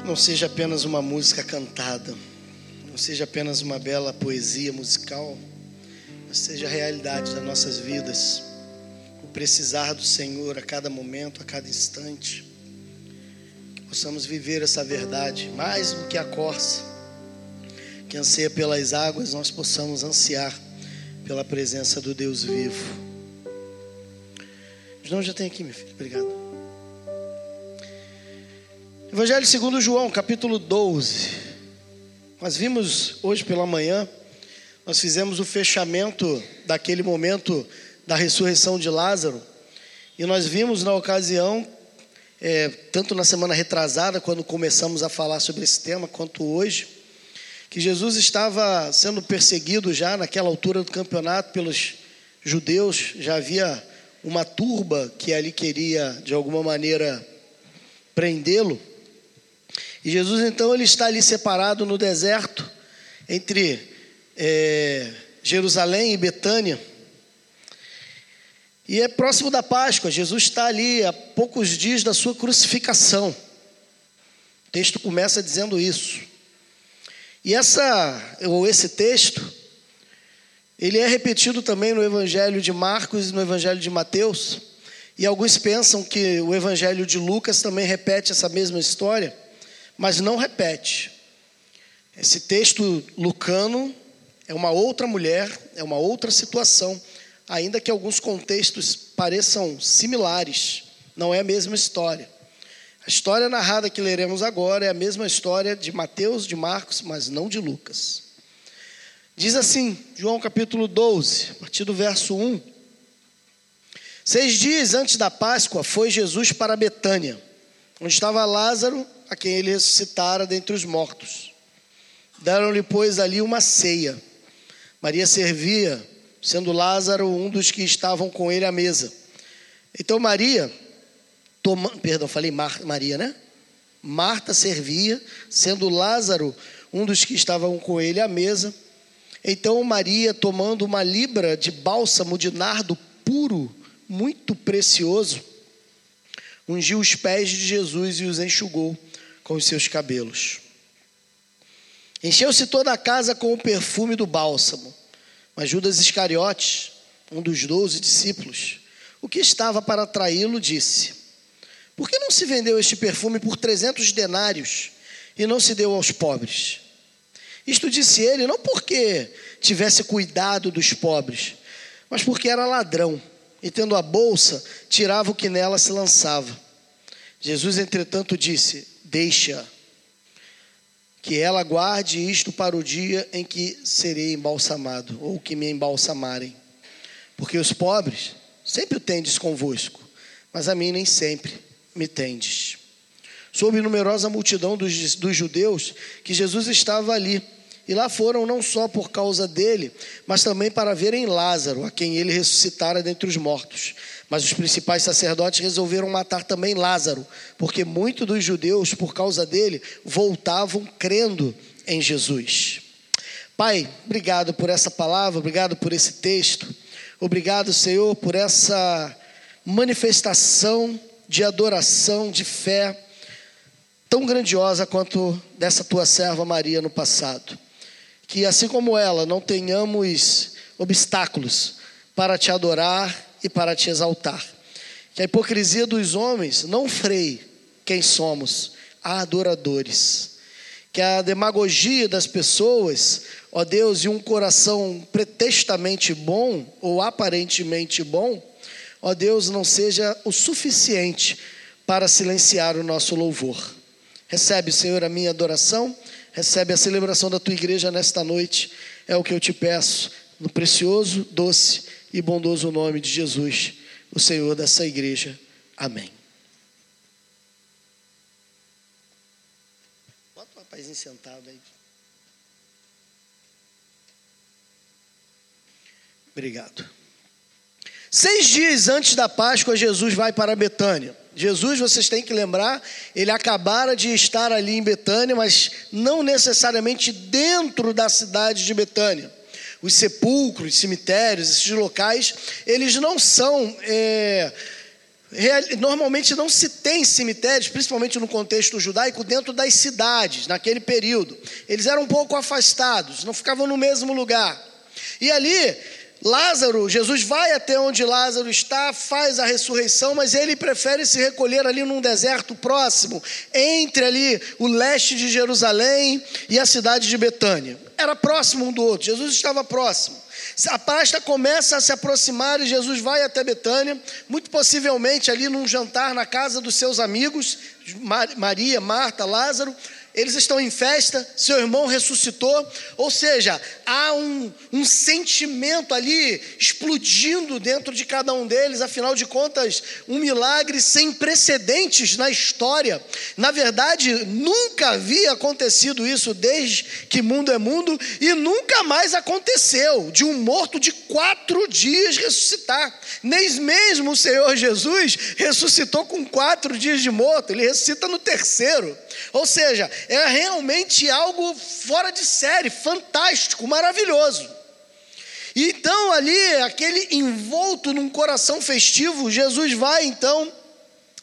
Que não seja apenas uma música cantada, não seja apenas uma bela poesia musical, mas seja a realidade das nossas vidas. O precisar do Senhor a cada momento, a cada instante. Que possamos viver essa verdade mais do que a corça que anseia pelas águas, nós possamos ansiar pela presença do Deus vivo. Não, já tem aqui, meu filho. Obrigado. Evangelho segundo João, capítulo 12. Nós vimos hoje pela manhã, nós fizemos o fechamento daquele momento da ressurreição de Lázaro. E nós vimos na ocasião, é, tanto na semana retrasada, quando começamos a falar sobre esse tema, quanto hoje, que Jesus estava sendo perseguido já naquela altura do campeonato pelos judeus, já havia uma turba que ali queria de alguma maneira prendê-lo. E Jesus então ele está ali separado no deserto entre é, Jerusalém e Betânia. E é próximo da Páscoa, Jesus está ali a poucos dias da sua crucificação. O texto começa dizendo isso. E essa, ou esse texto, ele é repetido também no Evangelho de Marcos e no Evangelho de Mateus. E alguns pensam que o Evangelho de Lucas também repete essa mesma história, mas não repete. Esse texto lucano é uma outra mulher, é uma outra situação, ainda que alguns contextos pareçam similares, não é a mesma história. A história narrada que leremos agora é a mesma história de Mateus, de Marcos, mas não de Lucas. Diz assim, João capítulo 12, a partir do verso 1. Seis dias antes da Páscoa foi Jesus para Betânia, onde estava Lázaro, a quem ele ressuscitara dentre os mortos. Deram-lhe, pois, ali uma ceia. Maria servia, sendo Lázaro um dos que estavam com ele à mesa. Então Maria Toma, perdão, falei Mar, Maria, né? Marta servia, sendo Lázaro um dos que estavam com ele à mesa. Então Maria, tomando uma libra de bálsamo de nardo puro, muito precioso, ungiu os pés de Jesus e os enxugou com os seus cabelos. Encheu-se toda a casa com o perfume do bálsamo. Mas Judas Iscariotes, um dos doze discípulos, o que estava para traí-lo, disse: por que não se vendeu este perfume por trezentos denários e não se deu aos pobres? Isto disse ele não porque tivesse cuidado dos pobres, mas porque era ladrão e, tendo a bolsa, tirava o que nela se lançava. Jesus, entretanto, disse: Deixa que ela guarde isto para o dia em que serei embalsamado, ou que me embalsamarem. Porque os pobres sempre o tendes convosco, mas a mim nem sempre me tendes. Soube numerosa multidão dos, dos judeus que Jesus estava ali. E lá foram não só por causa dele, mas também para verem Lázaro, a quem ele ressuscitara dentre os mortos. Mas os principais sacerdotes resolveram matar também Lázaro, porque muitos dos judeus, por causa dele, voltavam crendo em Jesus. Pai, obrigado por essa palavra, obrigado por esse texto, obrigado, Senhor, por essa manifestação de adoração, de fé, tão grandiosa quanto dessa tua serva Maria no passado. Que assim como ela, não tenhamos obstáculos para te adorar e para te exaltar. Que a hipocrisia dos homens não freie quem somos, adoradores. Que a demagogia das pessoas, ó Deus, e um coração pretextamente bom ou aparentemente bom, ó Deus, não seja o suficiente para silenciar o nosso louvor. Recebe, Senhor, a minha adoração, recebe a celebração da tua igreja nesta noite, é o que eu te peço, no precioso, doce e bondoso nome de Jesus, o Senhor dessa igreja. Amém. Bota o rapazinho sentado aí. Obrigado. Seis dias antes da Páscoa, Jesus vai para Betânia. Jesus, vocês têm que lembrar, ele acabara de estar ali em Betânia, mas não necessariamente dentro da cidade de Betânia. Os sepulcros, cemitérios, esses locais, eles não são é, normalmente não se tem cemitérios, principalmente no contexto judaico, dentro das cidades, naquele período. Eles eram um pouco afastados, não ficavam no mesmo lugar. E ali, Lázaro, Jesus vai até onde Lázaro está, faz a ressurreição, mas ele prefere se recolher ali num deserto próximo, entre ali o leste de Jerusalém e a cidade de Betânia. Era próximo um do outro, Jesus estava próximo. A pasta começa a se aproximar e Jesus vai até Betânia, muito possivelmente ali num jantar na casa dos seus amigos, Maria, Marta, Lázaro. Eles estão em festa, seu irmão ressuscitou, ou seja, há um, um, sentimento ali explodindo dentro de cada um deles, afinal de contas, um milagre sem precedentes na história. Na verdade, nunca havia acontecido isso desde que mundo é mundo, e nunca mais aconteceu de um morto de quatro dias ressuscitar. Nem mesmo o Senhor Jesus ressuscitou com quatro dias de morto, ele ressuscita no terceiro. Ou seja, é realmente algo fora de série, fantástico, maravilhoso. E então, ali, aquele envolto num coração festivo, Jesus vai então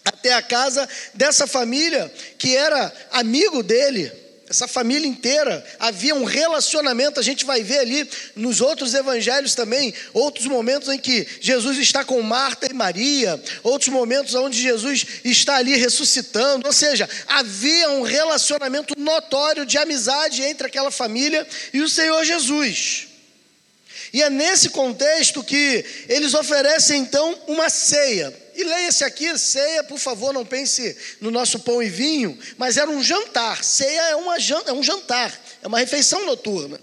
até a casa dessa família que era amigo dele essa família inteira, havia um relacionamento, a gente vai ver ali nos outros evangelhos também, outros momentos em que Jesus está com Marta e Maria, outros momentos onde Jesus está ali ressuscitando, ou seja, havia um relacionamento notório de amizade entre aquela família e o Senhor Jesus. E é nesse contexto que eles oferecem então uma ceia. E leia-se aqui, ceia, por favor, não pense no nosso pão e vinho, mas era um jantar. Ceia é, uma, é um jantar, é uma refeição noturna.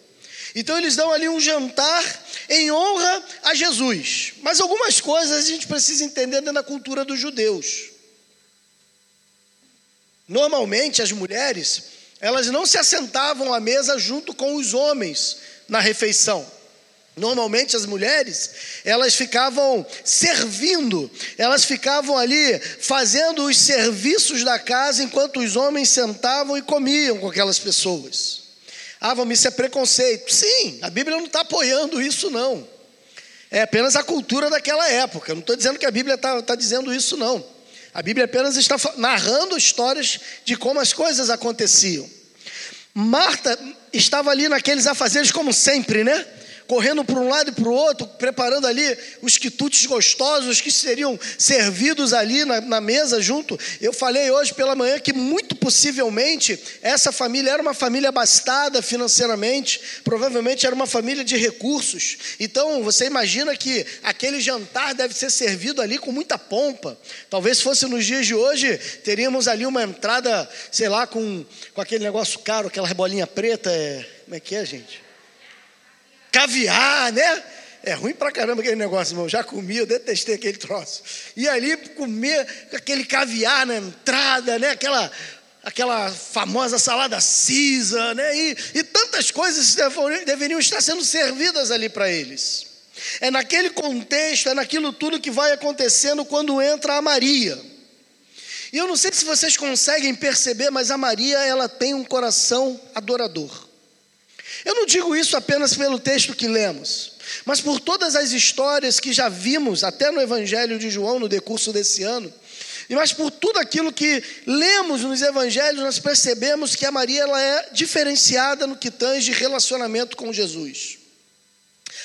Então eles dão ali um jantar em honra a Jesus. Mas algumas coisas a gente precisa entender dentro da cultura dos judeus. Normalmente as mulheres, elas não se assentavam à mesa junto com os homens na refeição. Normalmente as mulheres, elas ficavam servindo, elas ficavam ali fazendo os serviços da casa enquanto os homens sentavam e comiam com aquelas pessoas. Ah, vamos, isso é preconceito. Sim, a Bíblia não está apoiando isso, não. É apenas a cultura daquela época. Eu não estou dizendo que a Bíblia está tá dizendo isso, não. A Bíblia apenas está narrando histórias de como as coisas aconteciam. Marta estava ali naqueles afazeres, como sempre, né? Correndo para um lado e para o outro, preparando ali os quitutes gostosos que seriam servidos ali na, na, mesa junto. Eu falei hoje pela manhã que muito possivelmente essa família era uma família abastada financeiramente, provavelmente era uma família de recursos. Então você imagina que aquele jantar deve ser servido ali com muita pompa. Talvez fosse nos dias de hoje, teríamos ali uma entrada, sei lá, com, com aquele negócio caro, aquela bolinha preta. É, como é que é, gente? Caviar, né? É ruim pra caramba aquele negócio, irmão. Já comi, eu detestei aquele troço. E ali comer aquele caviar na entrada, né? Aquela, aquela famosa salada cisa, né? E, e tantas coisas deveriam estar sendo servidas ali para eles. É naquele contexto, é naquilo tudo que vai acontecendo quando entra a Maria. E eu não sei se vocês conseguem perceber, mas a Maria, ela tem um coração adorador. Eu não digo isso apenas pelo texto que lemos, mas por todas as histórias que já vimos, até no Evangelho de João, no decurso desse ano, e mas por tudo aquilo que lemos nos evangelhos, nós percebemos que a Maria ela é diferenciada no que tange relacionamento com Jesus.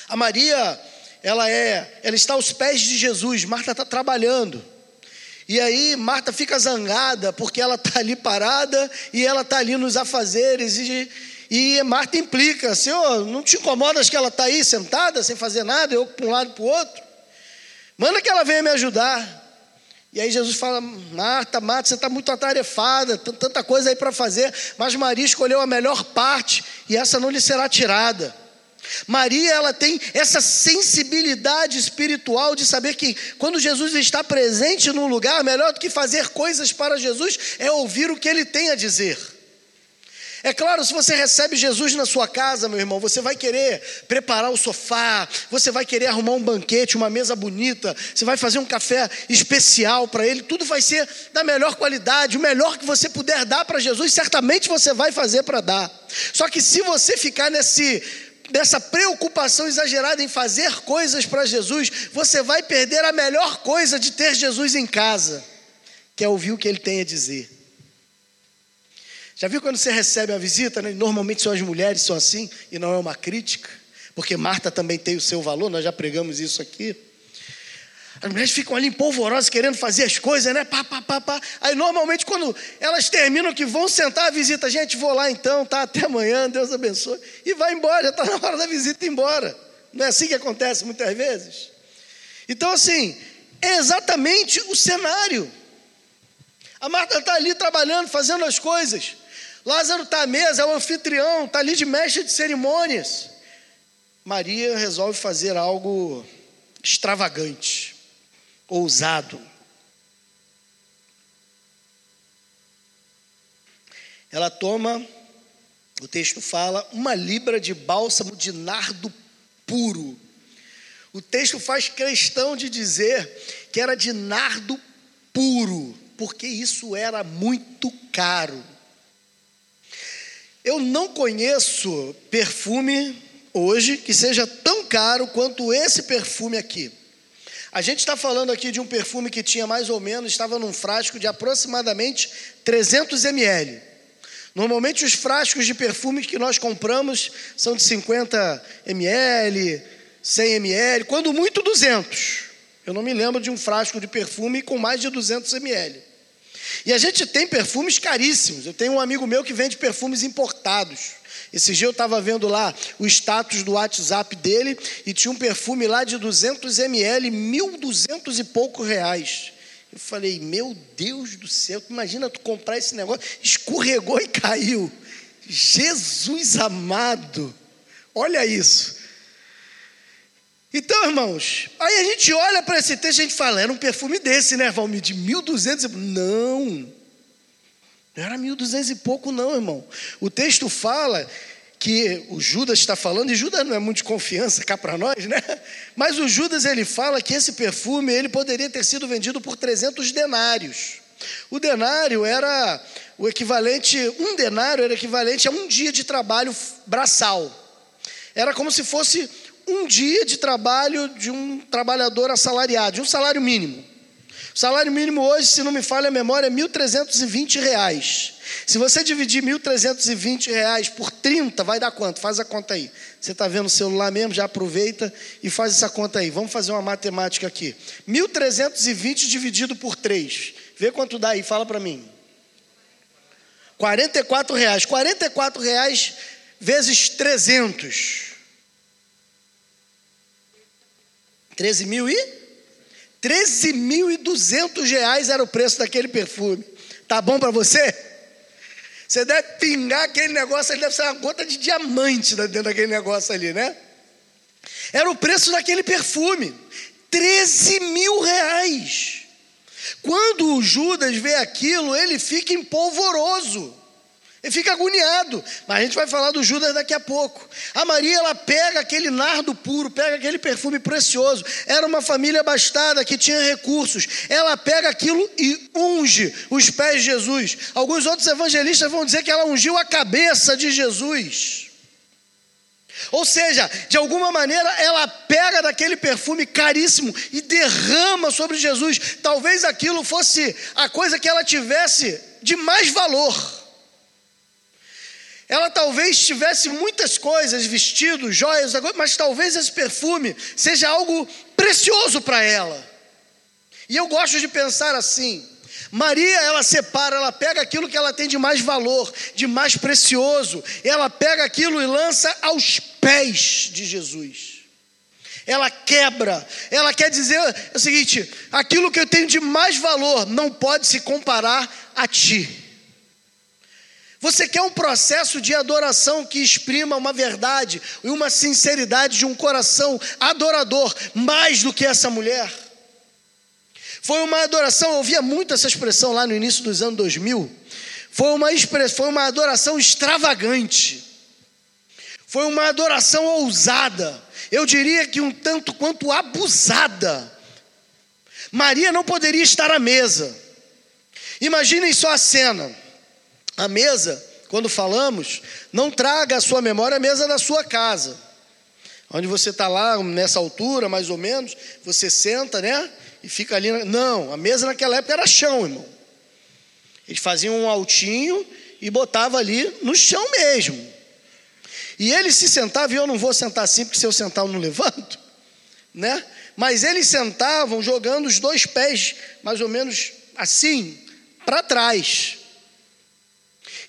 A Maria, ela é, ela está aos pés de Jesus, Marta está trabalhando. E aí Marta fica zangada porque ela está ali parada e ela está ali nos afazeres e, e Marta implica: Senhor, não te incomodas que ela está aí sentada, sem fazer nada, eu para um lado para o outro? Manda que ela venha me ajudar. E aí Jesus fala: Marta, Marta, você está muito atarefada, tanta coisa aí para fazer, mas Maria escolheu a melhor parte e essa não lhe será tirada. Maria, ela tem essa sensibilidade espiritual de saber que quando Jesus está presente num lugar, melhor do que fazer coisas para Jesus é ouvir o que ele tem a dizer. É claro, se você recebe Jesus na sua casa, meu irmão, você vai querer preparar o sofá, você vai querer arrumar um banquete, uma mesa bonita, você vai fazer um café especial para ele, tudo vai ser da melhor qualidade, o melhor que você puder dar para Jesus, certamente você vai fazer para dar. Só que se você ficar nesse dessa preocupação exagerada em fazer coisas para Jesus, você vai perder a melhor coisa de ter Jesus em casa, que é ouvir o que ele tem a dizer. Já viu quando você recebe a visita? Né? Normalmente são as mulheres são assim, e não é uma crítica, porque Marta também tem o seu valor, nós já pregamos isso aqui. As mulheres ficam ali empolvorosas, querendo fazer as coisas, né? Pá, pá, pá, pá. Aí normalmente quando elas terminam que vão sentar a visita, gente, vou lá então, tá? Até amanhã, Deus abençoe. E vai embora, já está na hora da visita ir embora. Não é assim que acontece muitas vezes? Então, assim, é exatamente o cenário. A Marta está ali trabalhando, fazendo as coisas. Lázaro está à mesa, é o anfitrião, está ali de mestre de cerimônias. Maria resolve fazer algo extravagante, ousado. Ela toma, o texto fala, uma libra de bálsamo de nardo puro. O texto faz questão de dizer que era de nardo puro, porque isso era muito caro. Eu não conheço perfume hoje que seja tão caro quanto esse perfume aqui. A gente está falando aqui de um perfume que tinha mais ou menos, estava num frasco de aproximadamente 300 ml. Normalmente os frascos de perfume que nós compramos são de 50 ml, 100 ml, quando muito 200. Eu não me lembro de um frasco de perfume com mais de 200 ml. E a gente tem perfumes caríssimos. Eu tenho um amigo meu que vende perfumes importados. Esse dia eu estava vendo lá o status do WhatsApp dele e tinha um perfume lá de 200 ml, 1.200 e poucos reais. Eu falei, meu Deus do céu, imagina tu comprar esse negócio, escorregou e caiu. Jesus amado, olha isso. Então, irmãos, aí a gente olha para esse texto e a gente fala, era um perfume desse, né, Valmir? De 1.200. Não, não era 1.200 e pouco, não, irmão. O texto fala que o Judas está falando, e Judas não é muito de confiança cá para nós, né? Mas o Judas ele fala que esse perfume ele poderia ter sido vendido por 300 denários. O denário era o equivalente, um denário era equivalente a um dia de trabalho braçal. Era como se fosse um dia de trabalho de um trabalhador assalariado, de um salário mínimo. O salário mínimo hoje, se não me falha a memória, é 1.320 reais. Se você dividir 1.320 reais por 30, vai dar quanto? Faz a conta aí. Você está vendo o celular mesmo, já aproveita e faz essa conta aí. Vamos fazer uma matemática aqui. 1.320 dividido por 3. Vê quanto dá aí, fala para mim. 44 reais. 44 reais vezes 300. 13 mil e? 13.200 reais era o preço daquele perfume. Tá bom para você? Você deve pingar aquele negócio, ele deve ser uma gota de diamante dentro daquele negócio ali, né? Era o preço daquele perfume. 13 mil reais. Quando o Judas vê aquilo, ele fica empolvoroso. Ele fica agoniado, mas a gente vai falar do Judas daqui a pouco. A Maria, ela pega aquele nardo puro, pega aquele perfume precioso. Era uma família abastada que tinha recursos. Ela pega aquilo e unge os pés de Jesus. Alguns outros evangelistas vão dizer que ela ungiu a cabeça de Jesus. Ou seja, de alguma maneira ela pega daquele perfume caríssimo e derrama sobre Jesus. Talvez aquilo fosse a coisa que ela tivesse de mais valor. Ela talvez tivesse muitas coisas, vestidos, joias, mas talvez esse perfume seja algo precioso para ela. E eu gosto de pensar assim: Maria, ela separa, ela pega aquilo que ela tem de mais valor, de mais precioso, ela pega aquilo e lança aos pés de Jesus. Ela quebra, ela quer dizer o seguinte: aquilo que eu tenho de mais valor não pode se comparar a ti. Você quer um processo de adoração que exprima uma verdade e uma sinceridade de um coração adorador, mais do que essa mulher? Foi uma adoração, eu ouvia muito essa expressão lá no início dos anos 2000. Foi uma, foi uma adoração extravagante. Foi uma adoração ousada. Eu diria que um tanto quanto abusada. Maria não poderia estar à mesa. Imaginem só a cena. A mesa, quando falamos, não traga à sua memória a mesa da sua casa. Onde você está lá nessa altura, mais ou menos, você senta, né? E fica ali. Não, a mesa naquela época era chão, irmão. Eles faziam um altinho e botava ali no chão mesmo. E ele se sentava, e eu não vou sentar assim, porque se eu sentar eu não levanto, né? Mas eles sentavam jogando os dois pés, mais ou menos assim, para trás.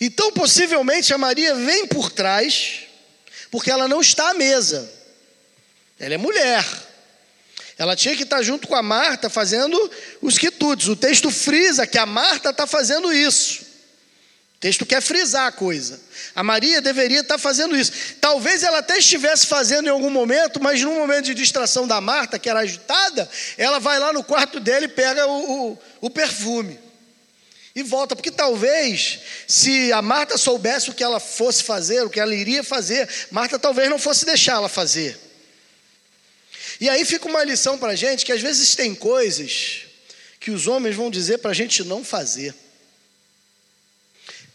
Então, possivelmente, a Maria vem por trás, porque ela não está à mesa. Ela é mulher. Ela tinha que estar junto com a Marta fazendo os quitudes. O texto frisa que a Marta está fazendo isso. O texto quer frisar a coisa. A Maria deveria estar fazendo isso. Talvez ela até estivesse fazendo em algum momento, mas num momento de distração da Marta, que era agitada, ela vai lá no quarto dele e pega o, o, o perfume. E volta, porque talvez, se a Marta soubesse o que ela fosse fazer, o que ela iria fazer, Marta talvez não fosse deixá-la fazer. E aí fica uma lição para a gente que às vezes tem coisas que os homens vão dizer para a gente não fazer.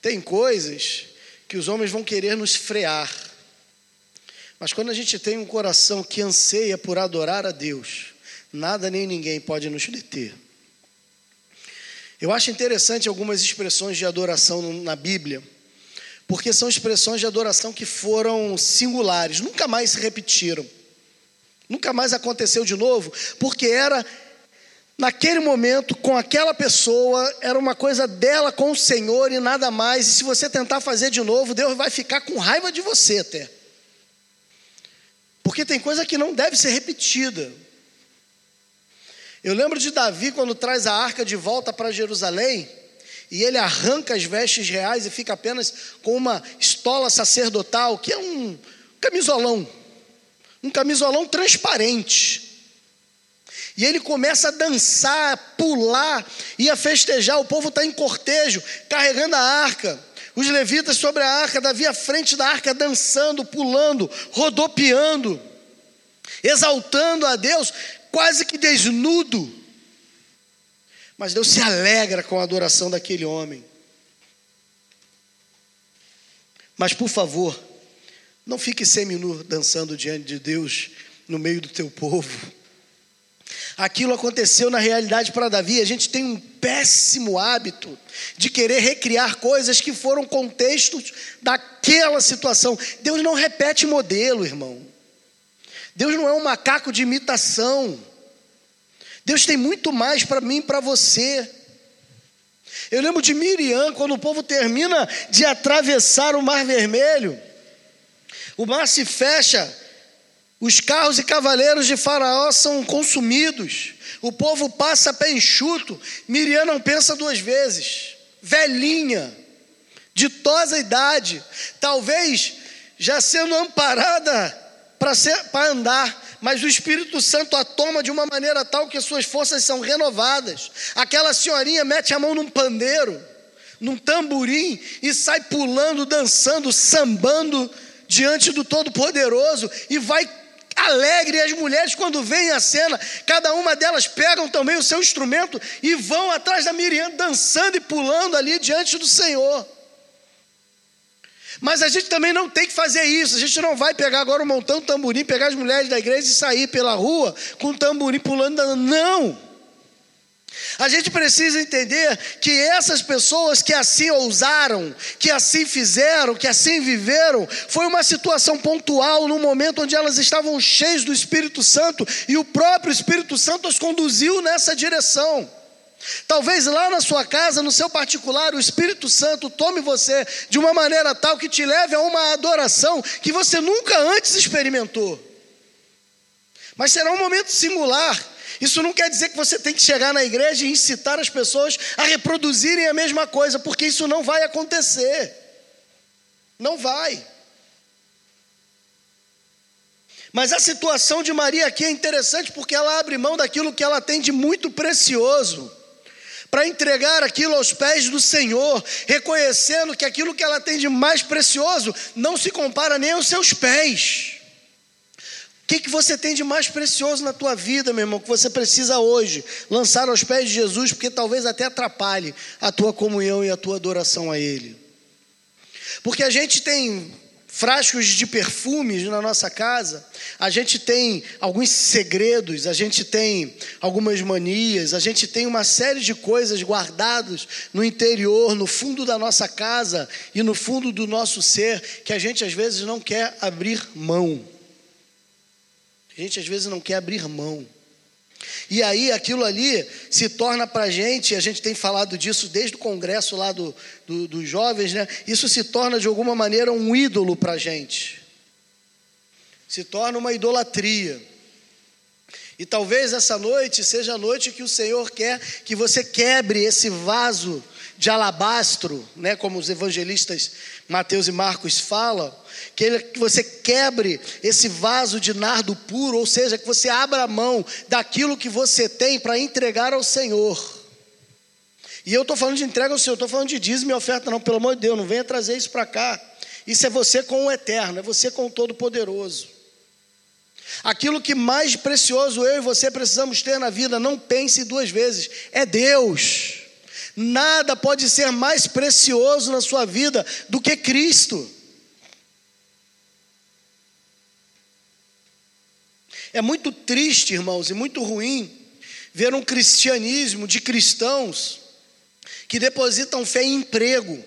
Tem coisas que os homens vão querer nos frear. Mas quando a gente tem um coração que anseia por adorar a Deus, nada nem ninguém pode nos deter. Eu acho interessante algumas expressões de adoração na Bíblia, porque são expressões de adoração que foram singulares, nunca mais se repetiram. Nunca mais aconteceu de novo, porque era naquele momento, com aquela pessoa, era uma coisa dela com o Senhor e nada mais. E se você tentar fazer de novo, Deus vai ficar com raiva de você até. Porque tem coisa que não deve ser repetida. Eu lembro de Davi quando traz a arca de volta para Jerusalém, e ele arranca as vestes reais e fica apenas com uma estola sacerdotal, que é um camisolão um camisolão transparente. E ele começa a dançar, a pular e a festejar. O povo está em cortejo, carregando a arca. Os levitas sobre a arca, Davi à frente da arca, dançando, pulando, rodopiando, exaltando a Deus, quase que desnudo. Mas Deus se alegra com a adoração daquele homem. Mas por favor, não fique seminu dançando diante de Deus no meio do teu povo. Aquilo aconteceu na realidade para Davi. A gente tem um péssimo hábito de querer recriar coisas que foram contextos daquela situação. Deus não repete modelo, irmão. Deus não é um macaco de imitação. Deus tem muito mais para mim e para você. Eu lembro de Miriam, quando o povo termina de atravessar o Mar Vermelho. O mar se fecha, os carros e cavaleiros de Faraó são consumidos, o povo passa pé enxuto. Miriam não pensa duas vezes, velhinha, ditosa idade, talvez já sendo amparada para andar, mas o Espírito Santo a toma de uma maneira tal que suas forças são renovadas. Aquela senhorinha mete a mão num pandeiro, num tamborim e sai pulando, dançando, sambando diante do Todo-Poderoso e vai alegre. E as mulheres, quando veem a cena, cada uma delas pegam também o seu instrumento e vão atrás da Miriam, dançando e pulando ali diante do Senhor. Mas a gente também não tem que fazer isso. A gente não vai pegar agora um montão de tamborim, pegar as mulheres da igreja e sair pela rua com o tamborim pulando. Não! A gente precisa entender que essas pessoas que assim ousaram, que assim fizeram, que assim viveram, foi uma situação pontual, num momento onde elas estavam cheias do Espírito Santo e o próprio Espírito Santo as conduziu nessa direção. Talvez lá na sua casa, no seu particular, o Espírito Santo tome você de uma maneira tal que te leve a uma adoração que você nunca antes experimentou. Mas será um momento singular isso não quer dizer que você tem que chegar na igreja e incitar as pessoas a reproduzirem a mesma coisa, porque isso não vai acontecer. Não vai. Mas a situação de Maria aqui é interessante porque ela abre mão daquilo que ela tem de muito precioso para entregar aquilo aos pés do Senhor, reconhecendo que aquilo que ela tem de mais precioso não se compara nem aos seus pés. O que, que você tem de mais precioso na tua vida, meu irmão, que você precisa hoje lançar aos pés de Jesus, porque talvez até atrapalhe a tua comunhão e a tua adoração a Ele? Porque a gente tem frascos de perfumes na nossa casa, a gente tem alguns segredos, a gente tem algumas manias, a gente tem uma série de coisas guardadas no interior, no fundo da nossa casa e no fundo do nosso ser, que a gente às vezes não quer abrir mão. A gente às vezes não quer abrir mão. E aí aquilo ali se torna para a gente, a gente tem falado disso desde o congresso lá do, do, dos jovens, né? Isso se torna de alguma maneira um ídolo para a gente. Se torna uma idolatria. E talvez essa noite seja a noite que o Senhor quer que você quebre esse vaso de alabastro, né, como os evangelistas Mateus e Marcos falam, que, ele, que você quebre esse vaso de nardo puro, ou seja, que você abra a mão daquilo que você tem para entregar ao Senhor. E eu estou falando de entrega ao Senhor, estou falando de dízimo e oferta, não, pelo amor de Deus, não venha trazer isso para cá. Isso é você com o eterno, é você com o Todo-Poderoso. Aquilo que mais precioso eu e você precisamos ter na vida, não pense duas vezes, é Deus. Nada pode ser mais precioso na sua vida do que Cristo. É muito triste, irmãos, e muito ruim ver um cristianismo de cristãos que depositam fé em emprego,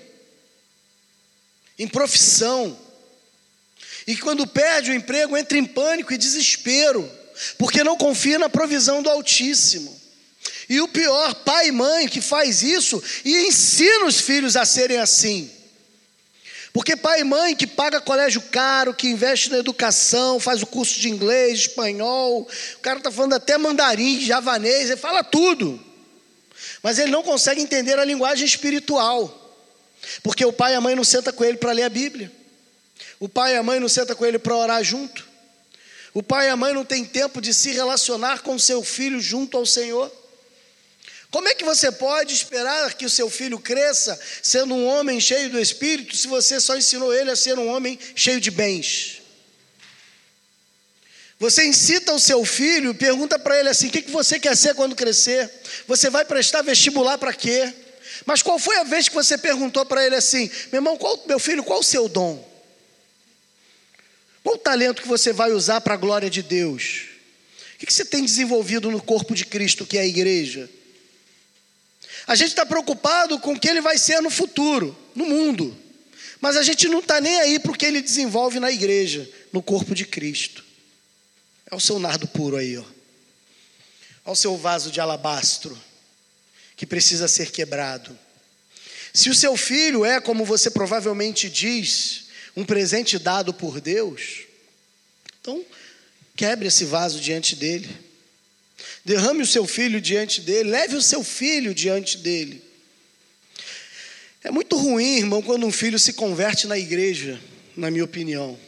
em profissão, e quando perde o emprego entra em pânico e desespero, porque não confia na provisão do Altíssimo. E o pior, pai e mãe que faz isso e ensina os filhos a serem assim. Porque pai e mãe que paga colégio caro, que investe na educação, faz o curso de inglês, espanhol, o cara está falando até mandarim, javanês, ele fala tudo. Mas ele não consegue entender a linguagem espiritual. Porque o pai e a mãe não sentam com ele para ler a Bíblia. O pai e a mãe não sentam com ele para orar junto. O pai e a mãe não têm tempo de se relacionar com seu filho junto ao Senhor. Como é que você pode esperar que o seu filho cresça sendo um homem cheio do Espírito se você só ensinou ele a ser um homem cheio de bens? Você incita o seu filho, pergunta para ele assim: o que, que você quer ser quando crescer? Você vai prestar vestibular para quê? Mas qual foi a vez que você perguntou para ele assim: meu irmão, qual, meu filho, qual o seu dom? Qual o talento que você vai usar para a glória de Deus? O que, que você tem desenvolvido no corpo de Cristo, que é a igreja? A gente está preocupado com o que ele vai ser no futuro, no mundo. Mas a gente não está nem aí para o que ele desenvolve na igreja, no corpo de Cristo. É o seu nardo puro aí, ó. O seu vaso de alabastro, que precisa ser quebrado. Se o seu filho é, como você provavelmente diz, um presente dado por Deus, então quebre esse vaso diante dele derrame o seu filho diante dele, leve o seu filho diante dele. É muito ruim, irmão, quando um filho se converte na igreja, na minha opinião,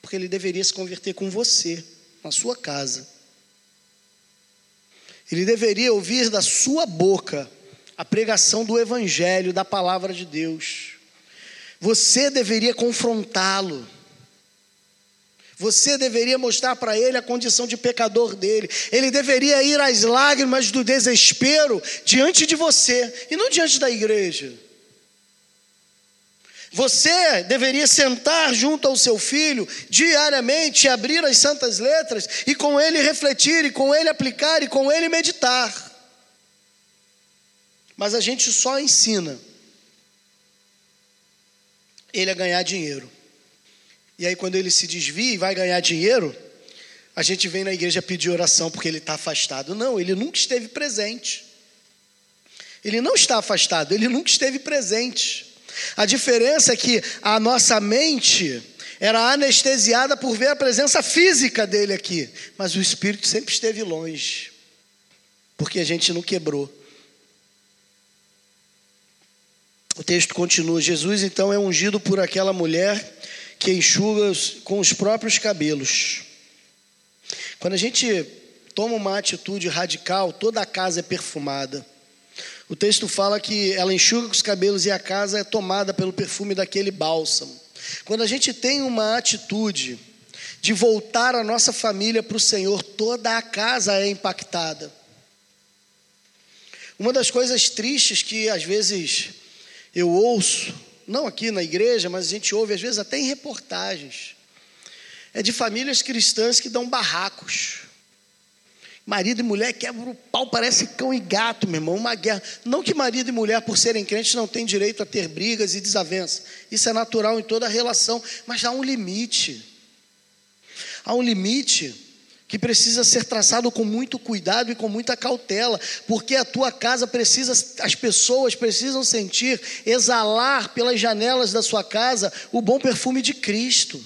porque ele deveria se converter com você, na sua casa. Ele deveria ouvir da sua boca a pregação do Evangelho, da palavra de Deus. Você deveria confrontá-lo. Você deveria mostrar para ele a condição de pecador dele. Ele deveria ir às lágrimas do desespero diante de você e não diante da igreja. Você deveria sentar junto ao seu filho diariamente, abrir as santas letras e com ele refletir, e com ele aplicar, e com ele meditar. Mas a gente só ensina ele a ganhar dinheiro. E aí, quando ele se desvia e vai ganhar dinheiro, a gente vem na igreja pedir oração porque ele está afastado. Não, ele nunca esteve presente. Ele não está afastado, ele nunca esteve presente. A diferença é que a nossa mente era anestesiada por ver a presença física dele aqui, mas o espírito sempre esteve longe, porque a gente não quebrou. O texto continua: Jesus então é ungido por aquela mulher que enxuga com os próprios cabelos. Quando a gente toma uma atitude radical, toda a casa é perfumada. O texto fala que ela enxuga os cabelos e a casa é tomada pelo perfume daquele bálsamo. Quando a gente tem uma atitude de voltar a nossa família para o Senhor, toda a casa é impactada. Uma das coisas tristes que às vezes eu ouço não aqui na igreja, mas a gente ouve às vezes até em reportagens, é de famílias cristãs que dão barracos. Marido e mulher quebram o pau, parece cão e gato, meu irmão, uma guerra. Não que marido e mulher, por serem crentes, não têm direito a ter brigas e desavenças. Isso é natural em toda relação, mas há um limite. Há um limite que precisa ser traçado com muito cuidado e com muita cautela, porque a tua casa precisa, as pessoas precisam sentir, exalar pelas janelas da sua casa o bom perfume de Cristo.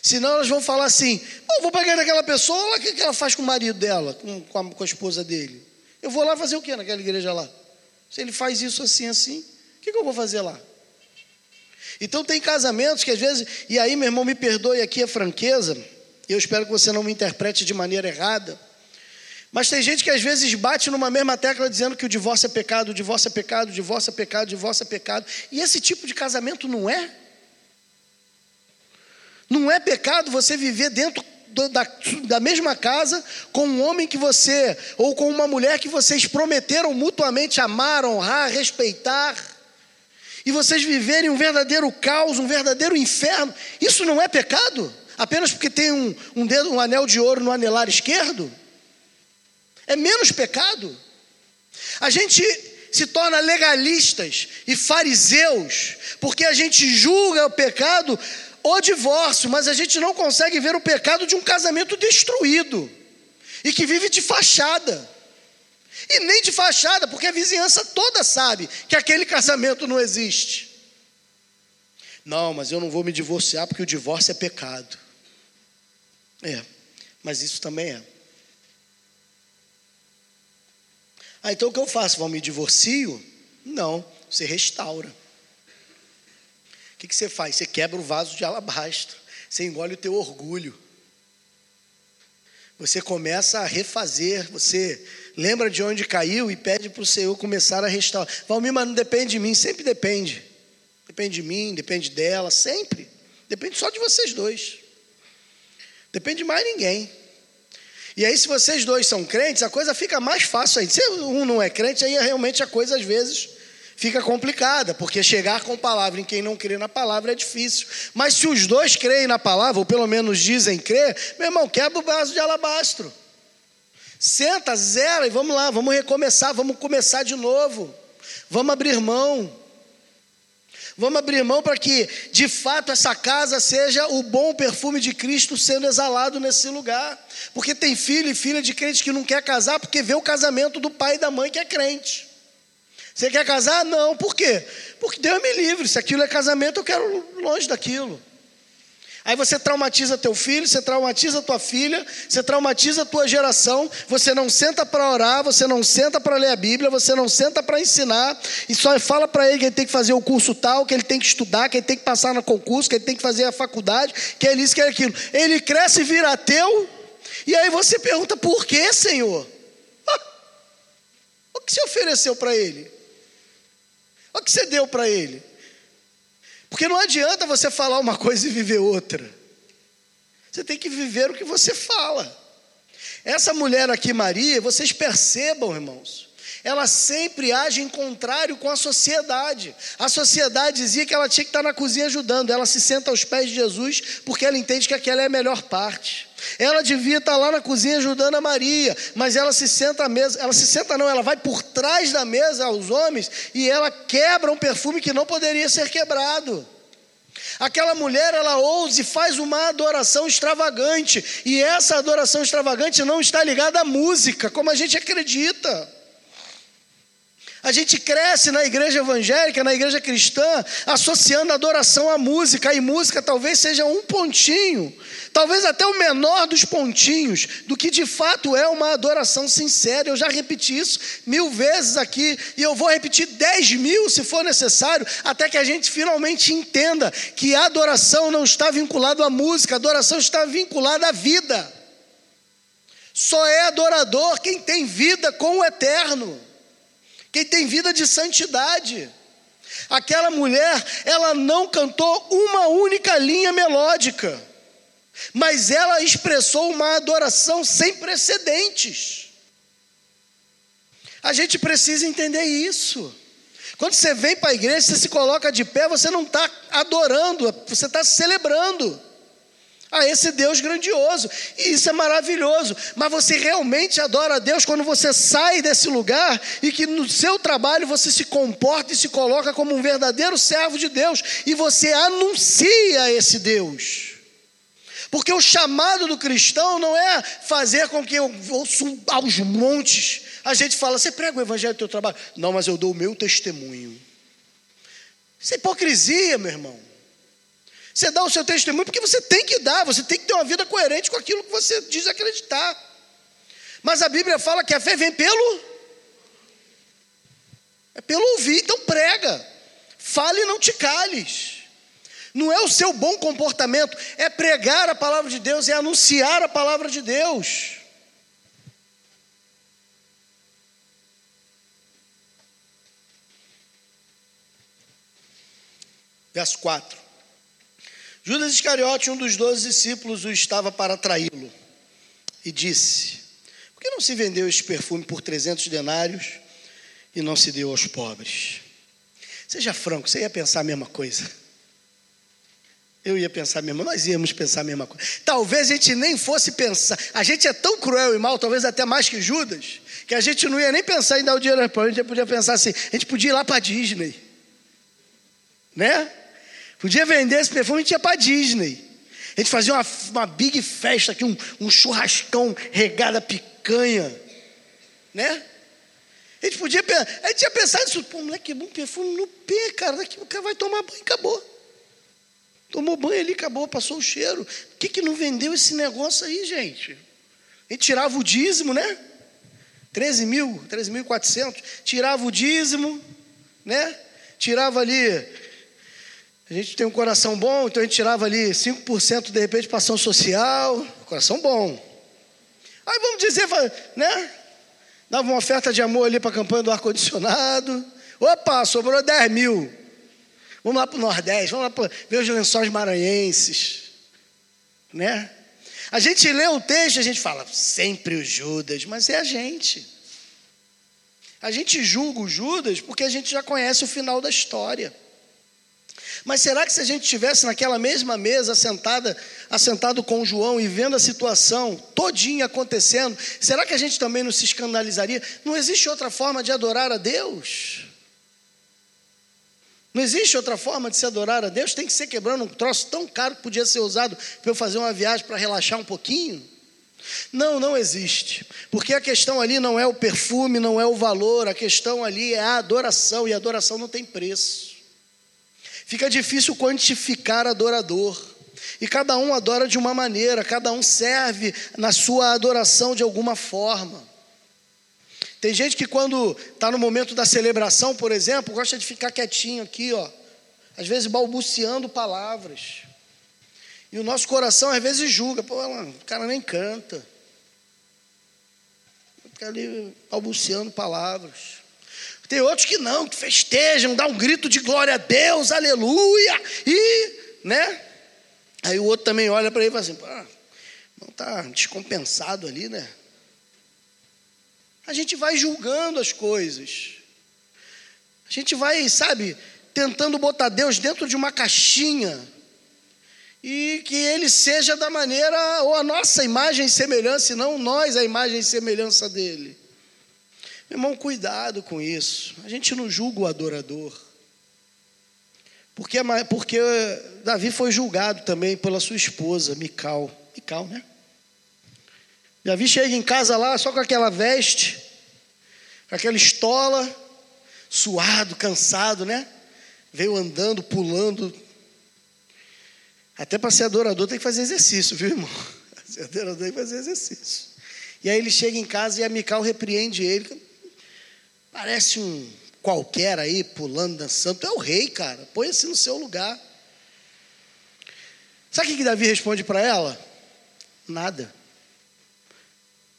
Senão elas vão falar assim: oh, vou pegar naquela pessoa, olha o que ela faz com o marido dela, com, com, a, com a esposa dele. Eu vou lá fazer o que naquela igreja lá? Se ele faz isso assim, assim, o que, que eu vou fazer lá? Então tem casamentos que às vezes, e aí meu irmão me perdoe aqui a franqueza, eu espero que você não me interprete de maneira errada. Mas tem gente que às vezes bate numa mesma tecla dizendo que o divórcio é pecado, o divórcio é pecado, o divórcio é pecado, o divórcio é pecado. E esse tipo de casamento não é. Não é pecado você viver dentro da, da mesma casa com um homem que você, ou com uma mulher que vocês prometeram mutuamente amar, honrar, respeitar, e vocês viverem um verdadeiro caos, um verdadeiro inferno. Isso não é pecado? Apenas porque tem um, um dedo, um anel de ouro no anelar esquerdo? É menos pecado? A gente se torna legalistas e fariseus, porque a gente julga o pecado o divórcio, mas a gente não consegue ver o pecado de um casamento destruído e que vive de fachada. E nem de fachada, porque a vizinhança toda sabe que aquele casamento não existe. Não, mas eu não vou me divorciar porque o divórcio é pecado. É, mas isso também é. Ah, então o que eu faço? Vão me divorcio? Não, você restaura. O que, que você faz? Você quebra o vaso de alabastro, você engole o teu orgulho. Você começa a refazer, você lembra de onde caiu e pede para o Senhor começar a restaurar. Valmir, mas não depende de mim, sempre depende. Depende de mim, depende dela, sempre. Depende só de vocês dois. Depende de mais ninguém. E aí, se vocês dois são crentes, a coisa fica mais fácil ainda. Se um não é crente, aí realmente a coisa às vezes fica complicada, porque chegar com palavra em quem não crê na palavra é difícil. Mas se os dois creem na palavra, ou pelo menos dizem crer, meu irmão, quebra o vaso de alabastro. Senta, zera e vamos lá, vamos recomeçar, vamos começar de novo. Vamos abrir mão. Vamos abrir mão para que, de fato, essa casa seja o bom perfume de Cristo sendo exalado nesse lugar. Porque tem filho e filha de crente que não quer casar porque vê o casamento do pai e da mãe que é crente. Você quer casar? Não. Por quê? Porque Deus me livre. Se aquilo é casamento, eu quero longe daquilo. Aí você traumatiza teu filho, você traumatiza tua filha, você traumatiza tua geração. Você não senta para orar, você não senta para ler a Bíblia, você não senta para ensinar e só fala para ele que ele tem que fazer o curso tal, que ele tem que estudar, que ele tem que passar no concurso, que ele tem que fazer a faculdade, que ele isso, que é aquilo. Ele cresce e vira ateu. E aí você pergunta: por que, Senhor? Ah, o que você ofereceu para ele? O que você deu para ele? Porque não adianta você falar uma coisa e viver outra. Você tem que viver o que você fala. Essa mulher aqui, Maria, vocês percebam, irmãos, ela sempre age em contrário com a sociedade. A sociedade dizia que ela tinha que estar na cozinha ajudando. Ela se senta aos pés de Jesus porque ela entende que aquela é a melhor parte. Ela devia estar lá na cozinha ajudando a Maria, mas ela se senta à mesa, ela se senta não, ela vai por trás da mesa aos homens e ela quebra um perfume que não poderia ser quebrado. Aquela mulher, ela ousa e faz uma adoração extravagante, e essa adoração extravagante não está ligada à música, como a gente acredita. A gente cresce na igreja evangélica, na igreja cristã, associando adoração à música, e música talvez seja um pontinho, talvez até o menor dos pontinhos, do que de fato é uma adoração sincera. Eu já repeti isso mil vezes aqui, e eu vou repetir dez mil se for necessário, até que a gente finalmente entenda que a adoração não está vinculada à música, a adoração está vinculada à vida. Só é adorador quem tem vida com o eterno quem tem vida de santidade. Aquela mulher, ela não cantou uma única linha melódica, mas ela expressou uma adoração sem precedentes. A gente precisa entender isso. Quando você vem para a igreja, você se coloca de pé, você não está adorando, você está celebrando a esse Deus grandioso. E isso é maravilhoso. Mas você realmente adora a Deus quando você sai desse lugar e que no seu trabalho você se comporta e se coloca como um verdadeiro servo de Deus e você anuncia esse Deus. Porque o chamado do cristão não é fazer com que eu ouço aos montes. A gente fala, você prega o evangelho do teu trabalho? Não, mas eu dou o meu testemunho. Isso é hipocrisia, meu irmão. Você dá o seu testemunho porque você tem que dar, você tem que ter uma vida coerente com aquilo que você diz acreditar. Mas a Bíblia fala que a fé vem pelo é pelo ouvir, então prega. Fale e não te cales. Não é o seu bom comportamento, é pregar a palavra de Deus, é anunciar a palavra de Deus. Verso 4. Judas Iscariote, um dos doze discípulos, o estava para traí-lo e disse: Por que não se vendeu este perfume por trezentos denários e não se deu aos pobres? Seja franco, você ia pensar a mesma coisa. Eu ia pensar a mesma, nós íamos pensar a mesma coisa. Talvez a gente nem fosse pensar. A gente é tão cruel e mal, talvez até mais que Judas, que a gente não ia nem pensar em dar o dinheiro para a gente podia pensar assim, a gente podia ir lá para Disney. Né? Podia vender esse perfume, a gente ia para Disney. A gente fazia uma, uma big festa aqui, um, um churrascão regado a picanha. Né? A gente podia a gente ia pensar nisso, pô, moleque, um perfume no pé, cara, daqui o cara vai tomar banho e acabou. Tomou banho ali, acabou, passou o cheiro. O que, que não vendeu esse negócio aí, gente? A gente tirava o dízimo, né? 13 mil, 13.400. Tirava o dízimo, né? Tirava ali a gente tem um coração bom, então a gente tirava ali 5% de repente para ação social, coração bom. Aí vamos dizer, né? Dava uma oferta de amor ali para a campanha do ar-condicionado. Opa, sobrou 10 mil. Vamos lá para o Nordeste, vamos lá para ver os lençóis maranhenses. Né? A gente lê o texto e a gente fala, sempre o Judas, mas é a gente. A gente julga o Judas porque a gente já conhece o final da história. Mas será que se a gente estivesse naquela mesma mesa, assentada, assentado com João e vendo a situação todinha acontecendo, será que a gente também não se escandalizaria? Não existe outra forma de adorar a Deus? Não existe outra forma de se adorar a Deus? Tem que ser quebrando um troço tão caro que podia ser usado para eu fazer uma viagem para relaxar um pouquinho? Não, não existe. Porque a questão ali não é o perfume, não é o valor, a questão ali é a adoração, e a adoração não tem preço. Fica difícil quantificar adorador. E cada um adora de uma maneira, cada um serve na sua adoração de alguma forma. Tem gente que quando está no momento da celebração, por exemplo, gosta de ficar quietinho aqui, ó, às vezes balbuciando palavras. E o nosso coração às vezes julga, pô, o cara nem canta. Fica ali balbuciando palavras. Tem outros que não, que festejam, dá um grito de glória a Deus, aleluia, e, né? Aí o outro também olha para ele e fala assim, ah, não está descompensado ali, né? A gente vai julgando as coisas. A gente vai, sabe, tentando botar Deus dentro de uma caixinha e que ele seja da maneira, ou a nossa imagem e semelhança, e não nós a imagem e semelhança dele. Meu irmão, cuidado com isso. A gente não julga o adorador. Porque, porque Davi foi julgado também pela sua esposa, Mical. Mical, né? Davi chega em casa lá só com aquela veste, com aquela estola, suado, cansado, né? Veio andando, pulando. Até para ser adorador tem que fazer exercício, viu, irmão? Ser adorador tem que fazer exercício. E aí ele chega em casa e a Mical repreende ele. Parece um qualquer aí pulando, dançando. Tu é o rei, cara. Põe-se no seu lugar. Sabe o que Davi responde para ela? Nada.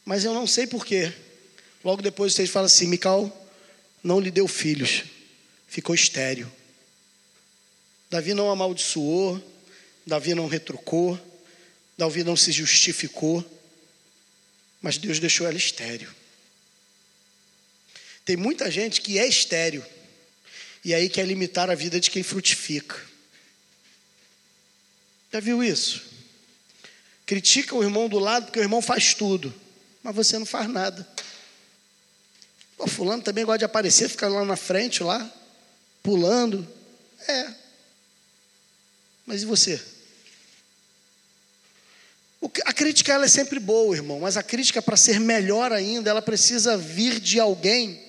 Mas eu não sei porquê. Logo depois vocês falam assim: Mical não lhe deu filhos, ficou estéreo. Davi não amaldiçoou, Davi não retrucou, Davi não se justificou, mas Deus deixou ela estéreo. Tem muita gente que é estéreo E aí quer limitar a vida de quem frutifica. Já viu isso? Critica o irmão do lado porque o irmão faz tudo, mas você não faz nada. O fulano também gosta de aparecer, fica lá na frente, lá, pulando. É. Mas e você? A crítica ela é sempre boa, irmão, mas a crítica para ser melhor ainda, ela precisa vir de alguém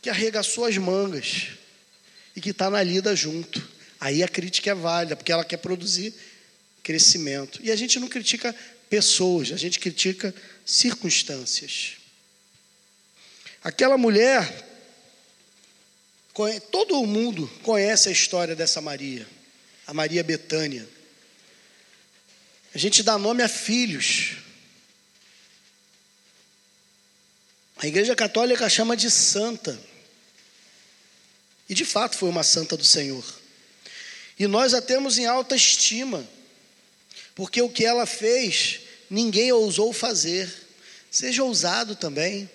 que arregaçou as mangas e que está na lida junto. Aí a crítica é válida, porque ela quer produzir crescimento. E a gente não critica pessoas, a gente critica circunstâncias. Aquela mulher, todo mundo conhece a história dessa Maria, a Maria Betânia. A gente dá nome a filhos. A Igreja Católica chama de santa. E de fato foi uma santa do Senhor. E nós a temos em alta estima, porque o que ela fez, ninguém ousou fazer. Seja ousado também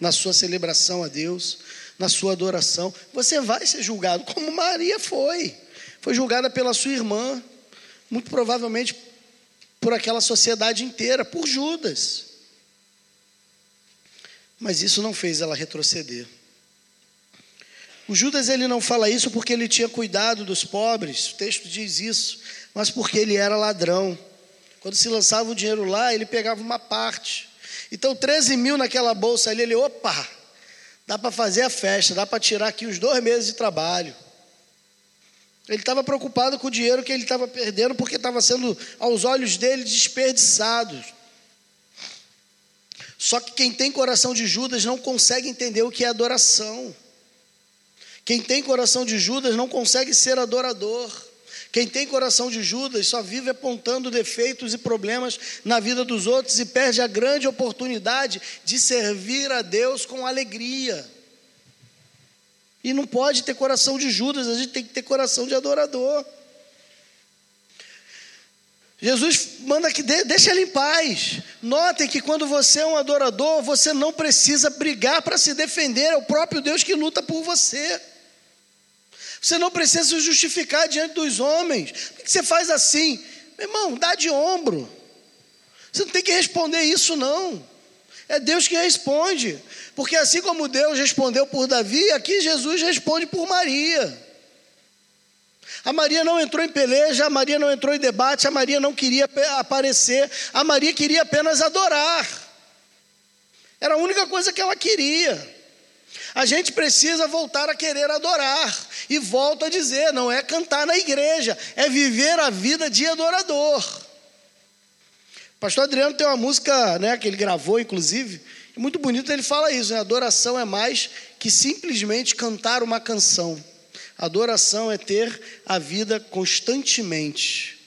na sua celebração a Deus, na sua adoração. Você vai ser julgado, como Maria foi. Foi julgada pela sua irmã, muito provavelmente por aquela sociedade inteira, por Judas. Mas isso não fez ela retroceder. O Judas ele não fala isso porque ele tinha cuidado dos pobres, o texto diz isso, mas porque ele era ladrão. Quando se lançava o dinheiro lá, ele pegava uma parte. Então, 13 mil naquela bolsa ali, ele, opa, dá para fazer a festa, dá para tirar aqui os dois meses de trabalho. Ele estava preocupado com o dinheiro que ele estava perdendo, porque estava sendo, aos olhos dele, desperdiçado. Só que quem tem coração de Judas não consegue entender o que é adoração. Quem tem coração de Judas não consegue ser adorador. Quem tem coração de Judas só vive apontando defeitos e problemas na vida dos outros e perde a grande oportunidade de servir a Deus com alegria. E não pode ter coração de Judas, a gente tem que ter coração de adorador. Jesus manda que deixa ele em paz. Notem que quando você é um adorador, você não precisa brigar para se defender, é o próprio Deus que luta por você. Você não precisa se justificar diante dos homens. Por que você faz assim? Meu irmão, dá de ombro. Você não tem que responder isso, não. É Deus que responde. Porque assim como Deus respondeu por Davi, aqui Jesus responde por Maria. A Maria não entrou em peleja, a Maria não entrou em debate, a Maria não queria aparecer, a Maria queria apenas adorar. Era a única coisa que ela queria. A gente precisa voltar a querer adorar. E volto a dizer: não é cantar na igreja, é viver a vida de adorador. Pastor Adriano tem uma música né, que ele gravou, inclusive, muito bonito, ele fala isso: né? adoração é mais que simplesmente cantar uma canção. Adoração é ter a vida constantemente.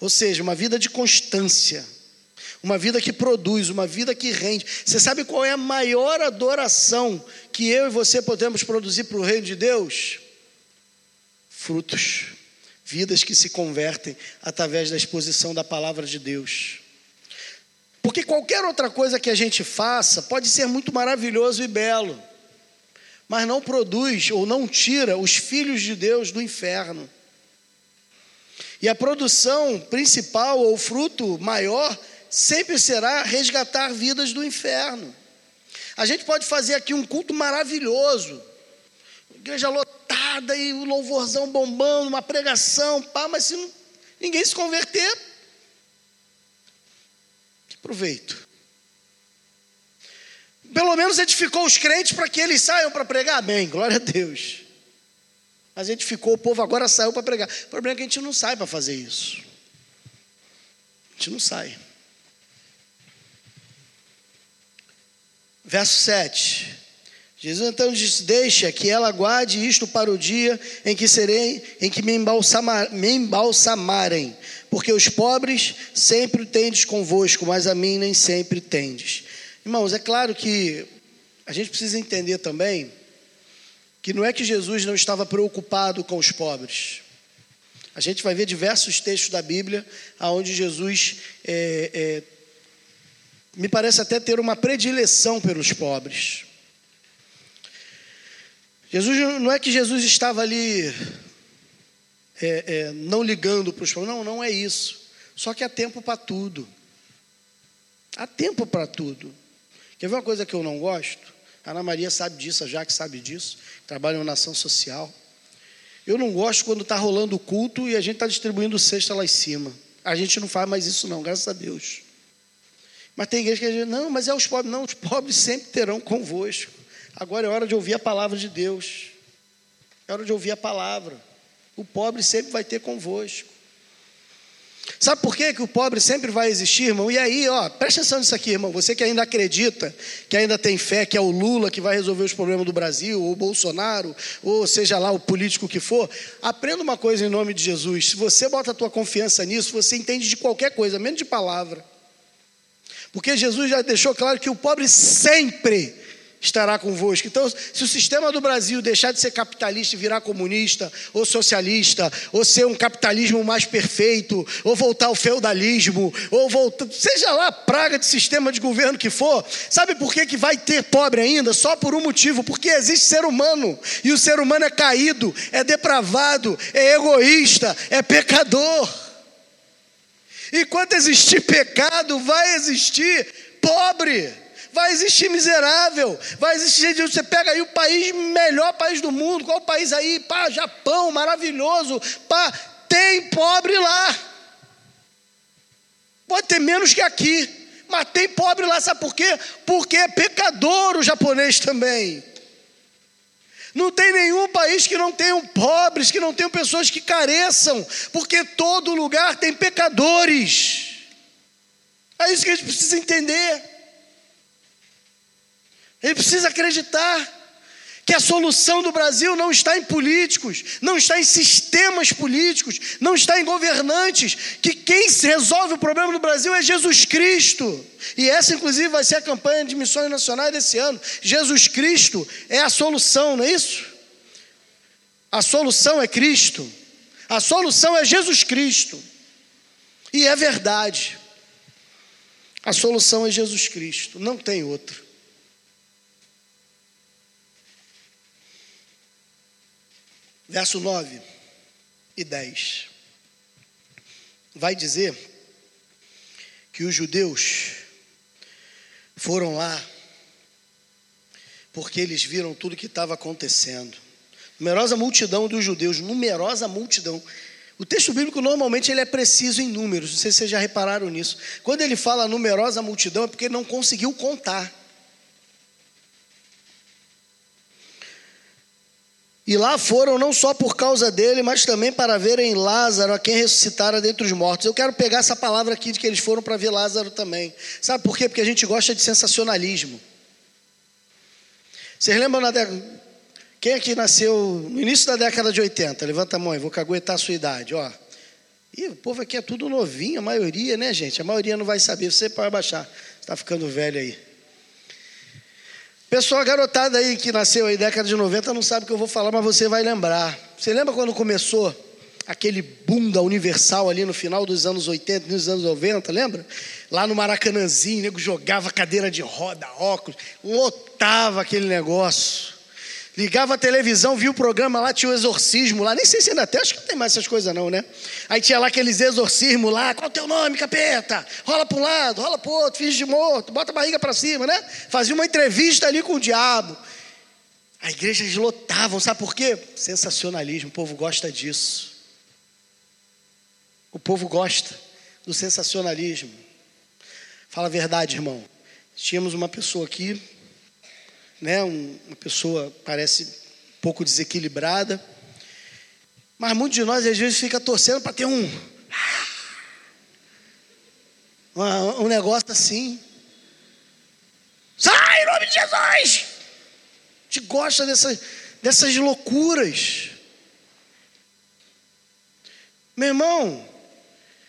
Ou seja, uma vida de constância. Uma vida que produz, uma vida que rende. Você sabe qual é a maior adoração que eu e você podemos produzir para o reino de Deus? Frutos. Vidas que se convertem através da exposição da palavra de Deus. Porque qualquer outra coisa que a gente faça pode ser muito maravilhoso e belo, mas não produz ou não tira os filhos de Deus do inferno. E a produção principal ou fruto maior sempre será resgatar vidas do inferno. A gente pode fazer aqui um culto maravilhoso, igreja lotada e o louvorzão bombando, uma pregação, pá, mas se não, ninguém se converter, proveito. Pelo menos edificou os crentes para que eles saiam para pregar. Amém, glória a Deus. Mas edificou o povo, agora saiu para pregar. O problema é que a gente não sai para fazer isso. A gente não sai. Verso 7. Jesus então disse: Deixa que ela guarde isto para o dia em que serei, em que me, embalsamar, me embalsamarem, porque os pobres sempre tendes convosco, mas a mim nem sempre tendes. Irmãos, é claro que a gente precisa entender também que não é que Jesus não estava preocupado com os pobres. A gente vai ver diversos textos da Bíblia onde Jesus é, é, me parece até ter uma predileção pelos pobres. Jesus não é que Jesus estava ali é, é, não ligando para os problemas, não, não é isso. Só que há tempo para tudo. Há tempo para tudo. Quer ver uma coisa que eu não gosto? A Ana Maria sabe disso, a Jaque sabe disso, trabalha na ação social. Eu não gosto quando está rolando o culto e a gente está distribuindo cesta lá em cima. A gente não faz mais isso, não, graças a Deus. Mas tem igreja que diz, não, mas é os pobres. Não, os pobres sempre terão convosco. Agora é hora de ouvir a palavra de Deus. É hora de ouvir a palavra. O pobre sempre vai ter convosco. Sabe por quê que o pobre sempre vai existir, irmão? E aí, ó, presta atenção nisso aqui, irmão. Você que ainda acredita, que ainda tem fé, que é o Lula que vai resolver os problemas do Brasil, ou o Bolsonaro, ou seja lá o político que for, aprenda uma coisa em nome de Jesus. Se você bota a tua confiança nisso, você entende de qualquer coisa, menos de palavra. Porque Jesus já deixou claro que o pobre sempre estará convosco. Então, se o sistema do Brasil deixar de ser capitalista e virar comunista, ou socialista, ou ser um capitalismo mais perfeito, ou voltar ao feudalismo, ou voltar, seja lá a praga de sistema de governo que for, sabe por que, que vai ter pobre ainda? Só por um motivo, porque existe ser humano, e o ser humano é caído, é depravado, é egoísta, é pecador. Enquanto existir pecado, vai existir pobre vai existir miserável, vai existir gente. Você pega aí o país, melhor país do mundo, qual país aí? Pá, Japão, maravilhoso. Pá, tem pobre lá. Pode ter menos que aqui, mas tem pobre lá, sabe por quê? Porque é pecador o japonês também. Não tem nenhum país que não tenham pobres, que não tenham pessoas que careçam, porque todo lugar tem pecadores. É isso que a gente precisa entender. Ele precisa acreditar que a solução do Brasil não está em políticos, não está em sistemas políticos, não está em governantes, que quem resolve o problema do Brasil é Jesus Cristo. E essa, inclusive, vai ser a campanha de missões nacionais desse ano. Jesus Cristo é a solução, não é isso? A solução é Cristo. A solução é Jesus Cristo. E é verdade. A solução é Jesus Cristo, não tem outro. Verso 9 e 10. Vai dizer que os judeus foram lá porque eles viram tudo que estava acontecendo. Numerosa multidão dos judeus, numerosa multidão. O texto bíblico normalmente ele é preciso em números, não sei se vocês já repararam nisso. Quando ele fala numerosa multidão é porque ele não conseguiu contar. E lá foram não só por causa dele, mas também para verem Lázaro, a quem ressuscitara dentre os mortos. Eu quero pegar essa palavra aqui de que eles foram para ver Lázaro também. Sabe por quê? Porque a gente gosta de sensacionalismo. Vocês lembram na década. Quem aqui nasceu no início da década de 80? Levanta a mão, vou caguetar a sua idade, ó. Ih, o povo aqui é tudo novinho, a maioria, né, gente? A maioria não vai saber, você pode baixar. Está ficando velho aí. Pessoal, garotada aí que nasceu aí década de 90 não sabe o que eu vou falar, mas você vai lembrar. Você lembra quando começou aquele boom da Universal ali no final dos anos 80, nos anos 90, lembra? Lá no Maracanãzinho, o nego jogava cadeira de roda, óculos, lotava aquele negócio. Ligava a televisão, via o programa lá, tinha o exorcismo lá. Nem sei se ainda tem, acho que não tem mais essas coisas não, né? Aí tinha lá aqueles exorcismos lá. Qual é o teu nome, capeta? Rola para um lado, rola para outro, finge de morto, bota a barriga para cima, né? Fazia uma entrevista ali com o diabo. A igreja lotavam, sabe por quê? Sensacionalismo, o povo gosta disso. O povo gosta do sensacionalismo. Fala a verdade, irmão. Tínhamos uma pessoa aqui né? Um, uma pessoa parece um pouco desequilibrada. Mas muitos de nós às vezes fica torcendo para ter um um negócio assim. Sai em nome de Jesus! A gente gosta dessas, dessas loucuras. Meu irmão,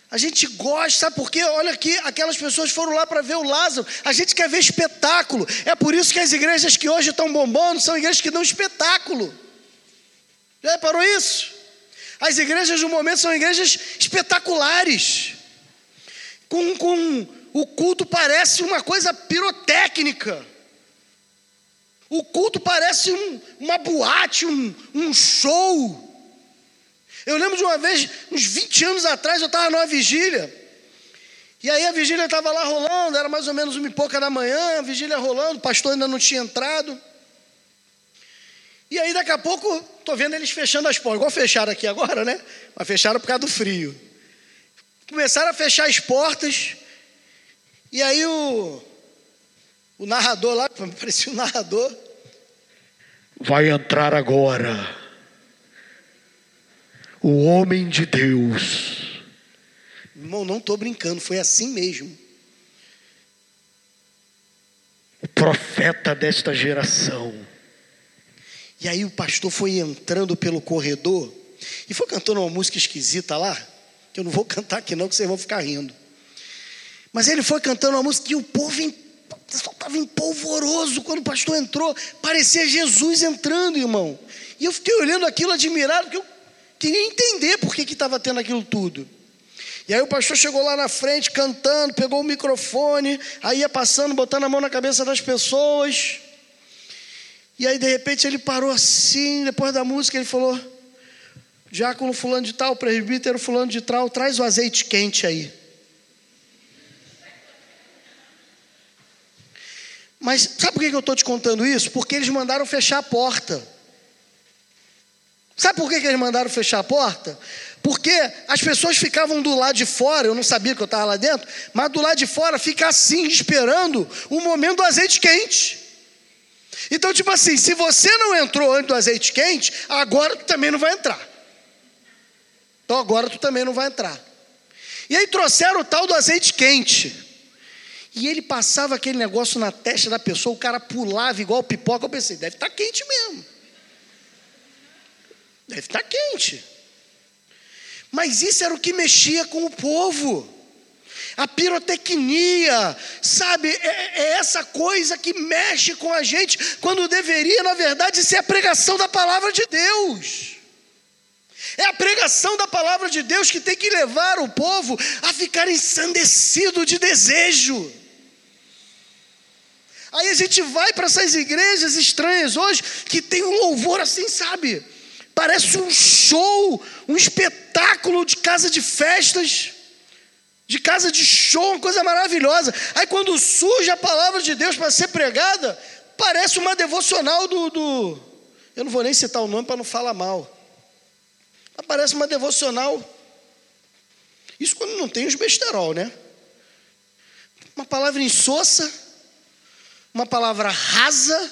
a gente gosta, sabe por quê? Olha aqui, aquelas pessoas foram lá para ver o Lázaro. A gente quer ver espetáculo. É por isso que as igrejas que hoje estão bombando são igrejas que dão espetáculo. Já reparou isso? As igrejas do momento são igrejas espetaculares. Com, com o culto parece uma coisa pirotécnica. O culto parece um, uma boate, um, um show. Eu lembro de uma vez, uns 20 anos atrás, eu estava numa vigília. E aí a vigília estava lá rolando, era mais ou menos uma e pouca da manhã, a vigília rolando, o pastor ainda não tinha entrado. E aí daqui a pouco, estou vendo eles fechando as portas, igual fecharam aqui agora, né? Mas fecharam por causa do frio. Começaram a fechar as portas, e aí o, o narrador lá, parecia um narrador. Vai entrar agora o homem de Deus. Irmão, não estou brincando, foi assim mesmo. O profeta desta geração. E aí o pastor foi entrando pelo corredor e foi cantando uma música esquisita lá, que eu não vou cantar aqui não, que vocês vão ficar rindo. Mas ele foi cantando uma música e o povo estava empolvoroso quando o pastor entrou, parecia Jesus entrando, irmão. E eu fiquei olhando aquilo admirado, porque eu queria entender por que estava tendo aquilo tudo. E aí o pastor chegou lá na frente cantando, pegou o microfone, aí ia passando, botando a mão na cabeça das pessoas. E aí de repente ele parou assim, depois da música ele falou: Diácono fulano de tal, presbítero fulano de tal, traz o azeite quente aí. Mas sabe por que eu estou te contando isso? Porque eles mandaram fechar a porta. Sabe por que eles mandaram fechar a porta? Porque as pessoas ficavam do lado de fora, eu não sabia que eu estava lá dentro, mas do lado de fora fica assim, esperando o momento do azeite quente. Então, tipo assim, se você não entrou antes do azeite quente, agora tu também não vai entrar. Então agora tu também não vai entrar. E aí trouxeram o tal do azeite quente. E ele passava aquele negócio na testa da pessoa, o cara pulava igual pipoca. Eu pensei, deve estar tá quente mesmo. Deve estar tá quente. Mas isso era o que mexia com o povo. A pirotecnia, sabe, é, é, essa coisa que mexe com a gente, quando deveria, na verdade, ser a pregação da palavra de Deus. É a pregação da palavra de Deus que tem que levar o povo a ficar ensandecido de desejo. Aí a gente vai para essas igrejas estranhas hoje que tem um louvor assim, sabe? Parece um show, um espetáculo de casa de festas, de casa de show, uma coisa maravilhosa. Aí quando surge a palavra de Deus para ser pregada, parece uma devocional do, do. Eu não vou nem citar o nome para não falar mal. Mas parece uma devocional. Isso quando não tem os besterol, né? Uma palavra insossa uma palavra rasa,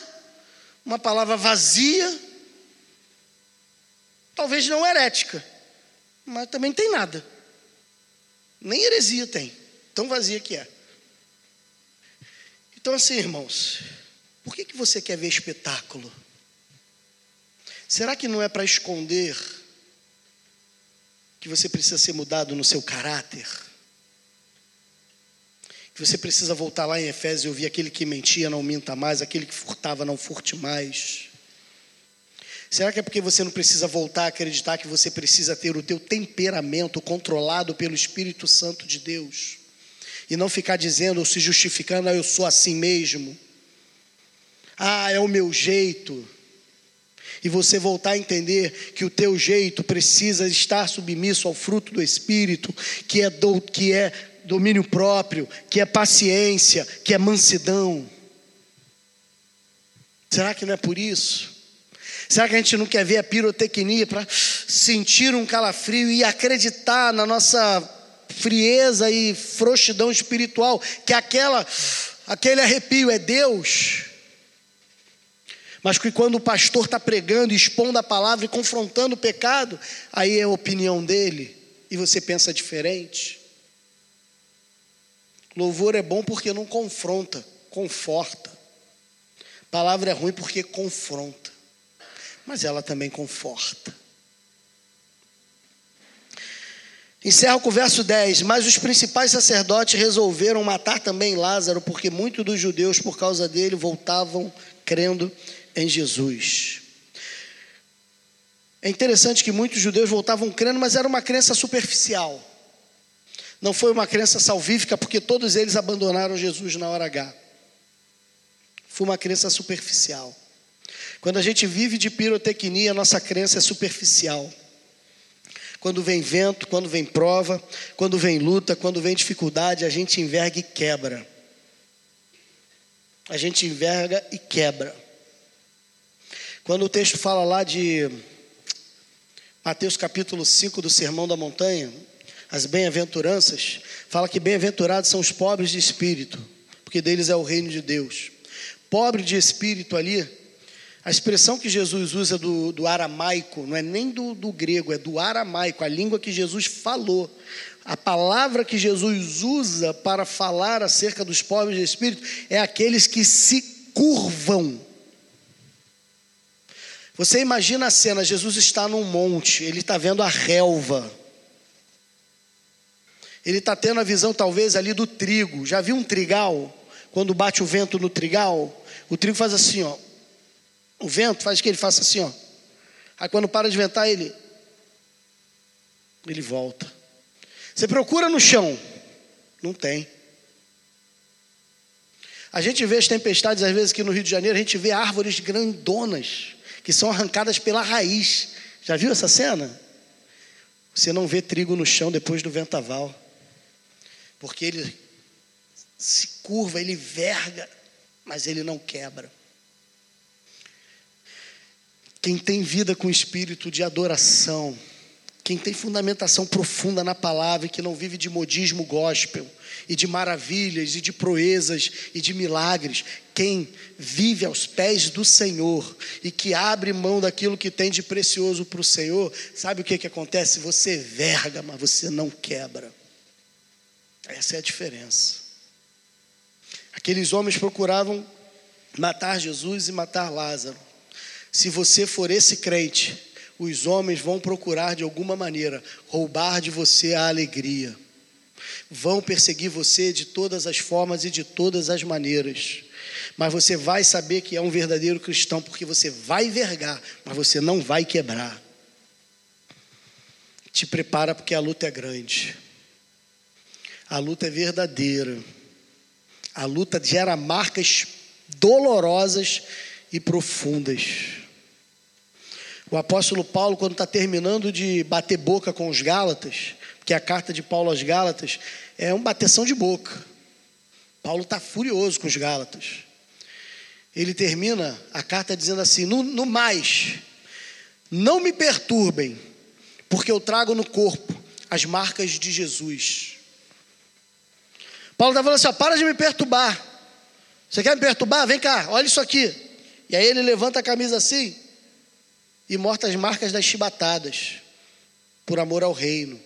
uma palavra vazia, talvez não herética, mas também não tem nada. Nem heresia tem, tão vazia que é. Então, assim, irmãos, por que, que você quer ver espetáculo? Será que não é para esconder que você precisa ser mudado no seu caráter? que você precisa voltar lá em Efésios e ouvir aquele que mentia não minta mais, aquele que furtava não furte mais. Será que é porque você não precisa voltar a acreditar que você precisa ter o teu temperamento controlado pelo Espírito Santo de Deus? E não ficar dizendo ou se justificando, ah, eu sou assim mesmo. Ah, é o meu jeito. E você voltar a entender que o teu jeito precisa estar submisso ao fruto do Espírito, que é, do, que é domínio próprio, que é paciência, que é mansidão. Será que não é por isso? Será que a gente não quer ver a pirotecnia para sentir um calafrio e acreditar na nossa frieza e frouxidão espiritual, que aquela aquele arrepio é Deus? Mas que quando o pastor está pregando, expondo a palavra e confrontando o pecado, aí é a opinião dele e você pensa diferente. Louvor é bom porque não confronta, conforta. Palavra é ruim porque confronta, mas ela também conforta. Encerra com o verso 10: Mas os principais sacerdotes resolveram matar também Lázaro, porque muitos dos judeus, por causa dele, voltavam crendo em Jesus. É interessante que muitos judeus voltavam crendo, mas era uma crença superficial. Não foi uma crença salvífica, porque todos eles abandonaram Jesus na hora H. Foi uma crença superficial. Quando a gente vive de pirotecnia, nossa crença é superficial. Quando vem vento, quando vem prova, quando vem luta, quando vem dificuldade, a gente enverga e quebra. A gente enverga e quebra. Quando o texto fala lá de Mateus capítulo 5 do Sermão da Montanha, as bem-aventuranças, fala que bem-aventurados são os pobres de espírito, porque deles é o reino de Deus. Pobre de espírito ali, a expressão que Jesus usa do, do aramaico, não é nem do, do grego, é do aramaico, a língua que Jesus falou. A palavra que Jesus usa para falar acerca dos pobres de espírito é aqueles que se curvam você imagina a cena: Jesus está num monte, ele está vendo a relva. Ele está tendo a visão, talvez, ali do trigo. Já viu um trigal? Quando bate o vento no trigal, o trigo faz assim, ó. O vento faz que ele faça assim, ó. Aí quando para de ventar, ele ele volta. Você procura no chão, não tem. A gente vê as tempestades às vezes aqui no Rio de Janeiro, a gente vê árvores grandonas que são arrancadas pela raiz. Já viu essa cena? Você não vê trigo no chão depois do ventaval, porque ele se curva, ele verga, mas ele não quebra. Quem tem vida com espírito de adoração, quem tem fundamentação profunda na palavra e que não vive de modismo gospel, e de maravilhas, e de proezas, e de milagres. Quem vive aos pés do Senhor e que abre mão daquilo que tem de precioso para o Senhor, sabe o que, que acontece? Você verga, mas você não quebra. Essa é a diferença. Aqueles homens procuravam matar Jesus e matar Lázaro. Se você for esse crente, os homens vão procurar de alguma maneira roubar de você a alegria Vão perseguir você de todas as formas e de todas as maneiras. Mas você vai saber que é um verdadeiro cristão, porque você vai vergar, mas você não vai quebrar. Te prepara, porque a luta é grande. A luta é verdadeira. A luta gera marcas dolorosas e profundas. O apóstolo Paulo, quando está terminando de bater boca com os Gálatas, que a carta de Paulo aos Gálatas é uma bateção de boca. Paulo está furioso com os Gálatas. Ele termina a carta dizendo assim: no, no mais, não me perturbem, porque eu trago no corpo as marcas de Jesus. Paulo está falando assim: ó, para de me perturbar. Você quer me perturbar? Vem cá, olha isso aqui. E aí ele levanta a camisa assim e mostra as marcas das chibatadas, por amor ao reino.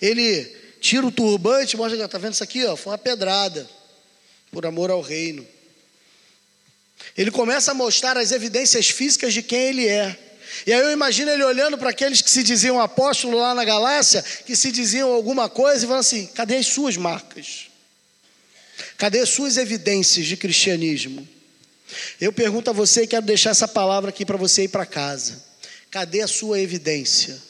Ele tira o turbante, mostra, está vendo isso aqui? Ó, foi uma pedrada, por amor ao reino. Ele começa a mostrar as evidências físicas de quem ele é. E aí eu imagino ele olhando para aqueles que se diziam apóstolos lá na Galácia, que se diziam alguma coisa, e falando assim: cadê as suas marcas? Cadê as suas evidências de cristianismo? Eu pergunto a você e quero deixar essa palavra aqui para você ir para casa. Cadê a sua evidência?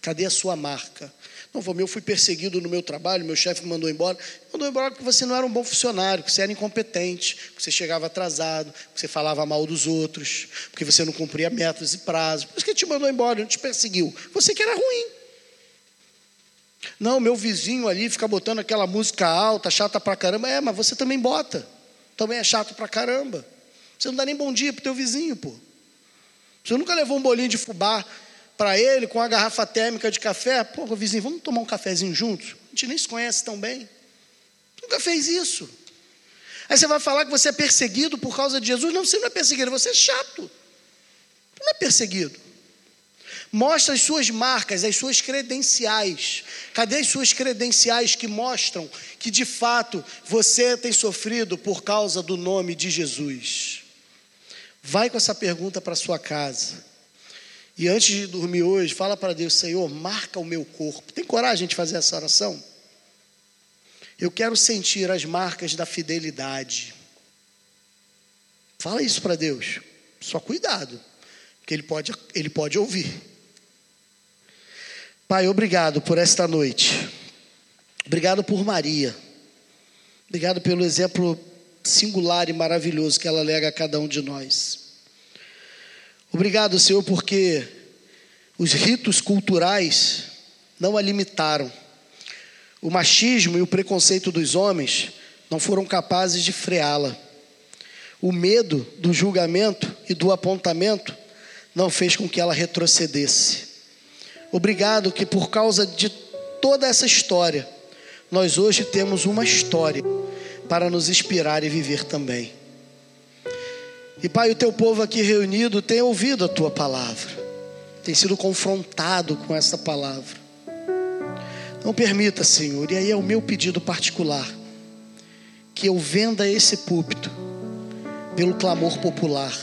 Cadê a sua marca? Não, eu fui perseguido no meu trabalho, meu chefe me mandou embora. Mandou embora porque você não era um bom funcionário, porque você era incompetente, porque você chegava atrasado, porque você falava mal dos outros, porque você não cumpria metas e prazos. Por isso que ele te mandou embora, não te perseguiu. Você que era ruim. Não, meu vizinho ali fica botando aquela música alta, chata pra caramba. É, mas você também bota. Também é chato pra caramba. Você não dá nem bom dia pro teu vizinho, pô. Você nunca levou um bolinho de fubá para ele com a garrafa térmica de café. Pô, vizinho, vamos tomar um cafezinho juntos? A gente nem se conhece tão bem. Nunca fez isso. Aí você vai falar que você é perseguido por causa de Jesus? Não, você não é perseguido, você é chato. Não é perseguido. Mostra as suas marcas, as suas credenciais. Cadê as suas credenciais que mostram que de fato você tem sofrido por causa do nome de Jesus? Vai com essa pergunta para sua casa. E antes de dormir hoje, fala para Deus, Senhor, marca o meu corpo. Tem coragem de fazer essa oração? Eu quero sentir as marcas da fidelidade. Fala isso para Deus. Só cuidado, que ele pode, ele pode ouvir. Pai, obrigado por esta noite. Obrigado por Maria. Obrigado pelo exemplo singular e maravilhoso que ela lega a cada um de nós. Obrigado, Senhor, porque os ritos culturais não a limitaram. O machismo e o preconceito dos homens não foram capazes de freá-la. O medo do julgamento e do apontamento não fez com que ela retrocedesse. Obrigado que por causa de toda essa história, nós hoje temos uma história para nos inspirar e viver também. E Pai, o teu povo aqui reunido tem ouvido a tua palavra, tem sido confrontado com essa palavra. Não permita, Senhor, e aí é o meu pedido particular, que eu venda esse púlpito pelo clamor popular,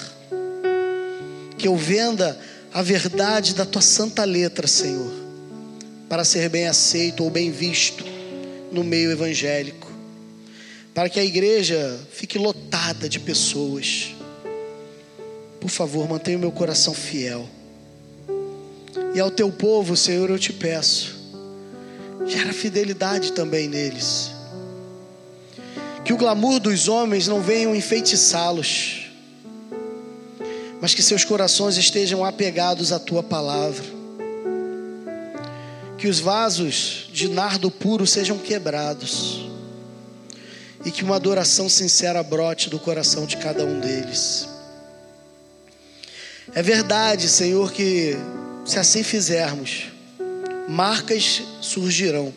que eu venda a verdade da tua santa letra, Senhor, para ser bem aceito ou bem visto no meio evangélico, para que a igreja fique lotada de pessoas. Por favor, mantenha o meu coração fiel. E ao teu povo, Senhor, eu te peço, gera fidelidade também neles. Que o glamour dos homens não venham enfeitiçá-los, mas que seus corações estejam apegados à tua palavra que os vasos de nardo puro sejam quebrados e que uma adoração sincera brote do coração de cada um deles. É verdade, Senhor, que se assim fizermos, marcas surgirão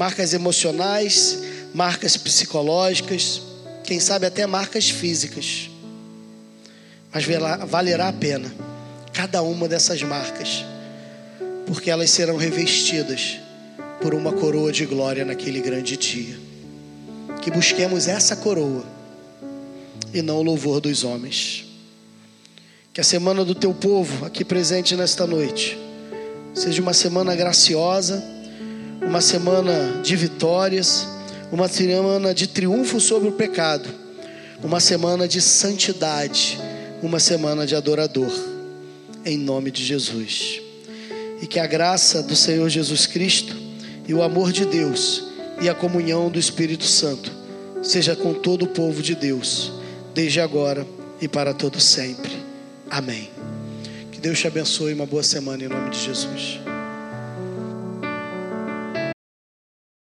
marcas emocionais, marcas psicológicas, quem sabe até marcas físicas. Mas valerá a pena cada uma dessas marcas porque elas serão revestidas por uma coroa de glória naquele grande dia. Que busquemos essa coroa e não o louvor dos homens. Que a semana do teu povo aqui presente nesta noite seja uma semana graciosa, uma semana de vitórias, uma semana de triunfo sobre o pecado, uma semana de santidade, uma semana de adorador. Em nome de Jesus e que a graça do Senhor Jesus Cristo e o amor de Deus e a comunhão do Espírito Santo seja com todo o povo de Deus, desde agora e para todo sempre. Amém. Que Deus te abençoe uma boa semana em nome de Jesus.